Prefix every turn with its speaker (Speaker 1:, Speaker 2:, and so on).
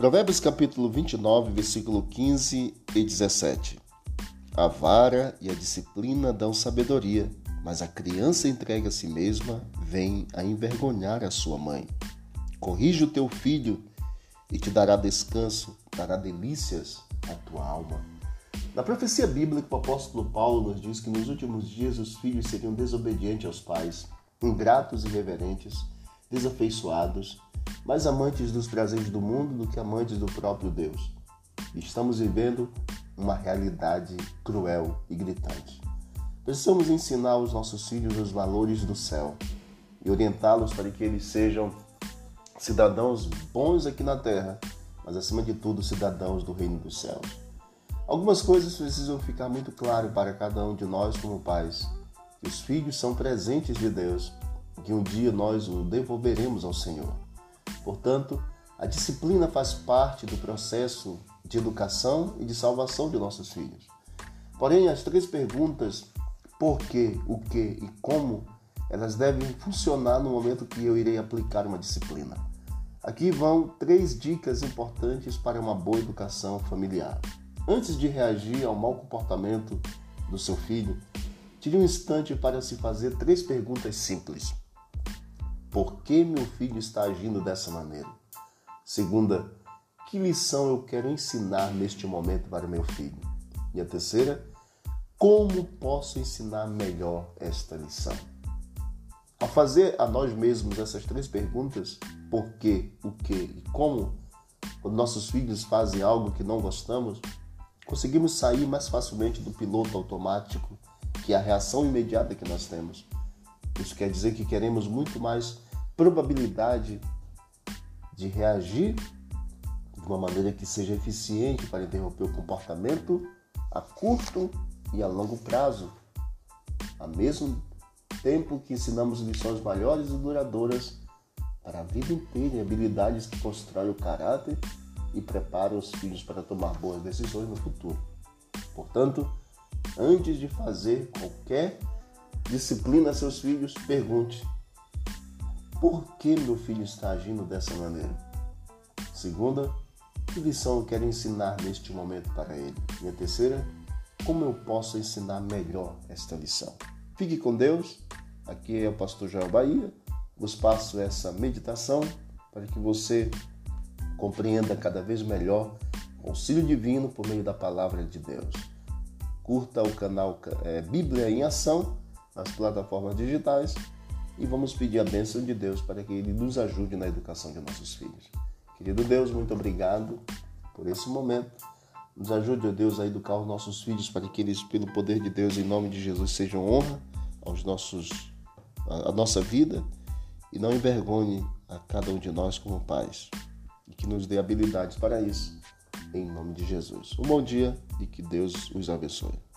Speaker 1: Provérbios capítulo 29, versículo 15 e 17. A vara e a disciplina dão sabedoria, mas a criança entregue a si mesma vem a envergonhar a sua mãe. Corrige o teu filho e te dará descanso, dará delícias à tua alma. Na profecia bíblica, o apóstolo Paulo nos diz que nos últimos dias os filhos seriam desobedientes aos pais, ingratos e irreverentes, desafeiçoados, mais amantes dos prazeres do mundo do que amantes do próprio Deus. Estamos vivendo uma realidade cruel e gritante. Precisamos ensinar aos nossos filhos os valores do céu e orientá-los para que eles sejam cidadãos bons aqui na terra, mas acima de tudo cidadãos do reino dos céus. Algumas coisas precisam ficar muito claras para cada um de nós como pais, que os filhos são presentes de Deus, que um dia nós o devolveremos ao Senhor. Portanto, a disciplina faz parte do processo de educação e de salvação de nossos filhos. Porém, as três perguntas por quê, o que e como, elas devem funcionar no momento que eu irei aplicar uma disciplina. Aqui vão três dicas importantes para uma boa educação familiar. Antes de reagir ao mau comportamento do seu filho, tire um instante para se fazer três perguntas simples. Que meu filho está agindo dessa maneira? Segunda, que lição eu quero ensinar neste momento para meu filho? E a terceira, como posso ensinar melhor esta lição? Ao fazer a nós mesmos essas três perguntas, por quê, o que e como, quando nossos filhos fazem algo que não gostamos, conseguimos sair mais facilmente do piloto automático, que é a reação imediata que nós temos isso quer dizer que queremos muito mais probabilidade de reagir de uma maneira que seja eficiente para interromper o comportamento a curto e a longo prazo, ao mesmo tempo que ensinamos lições maiores e duradouras para a vida inteira e habilidades que constroem o caráter e preparam os filhos para tomar boas decisões no futuro. Portanto, antes de fazer qualquer Disciplina seus filhos, pergunte: por que meu filho está agindo dessa maneira? Segunda, que lição eu quero ensinar neste momento para ele? E a terceira, como eu posso ensinar melhor esta lição? Fique com Deus. Aqui é o pastor Joel Bahia. Vos passo essa meditação para que você compreenda cada vez melhor o auxílio divino por meio da palavra de Deus. Curta o canal é, Bíblia em Ação nas plataformas digitais e vamos pedir a bênção de Deus para que Ele nos ajude na educação de nossos filhos. Querido Deus, muito obrigado por esse momento. Nos ajude, ó Deus, a educar os nossos filhos para que eles, pelo poder de Deus, em nome de Jesus, sejam honra aos nossos, a, nossa vida e não envergonhe a cada um de nós como pais. E que nos dê habilidades para isso, em nome de Jesus. Um bom dia e que Deus os abençoe.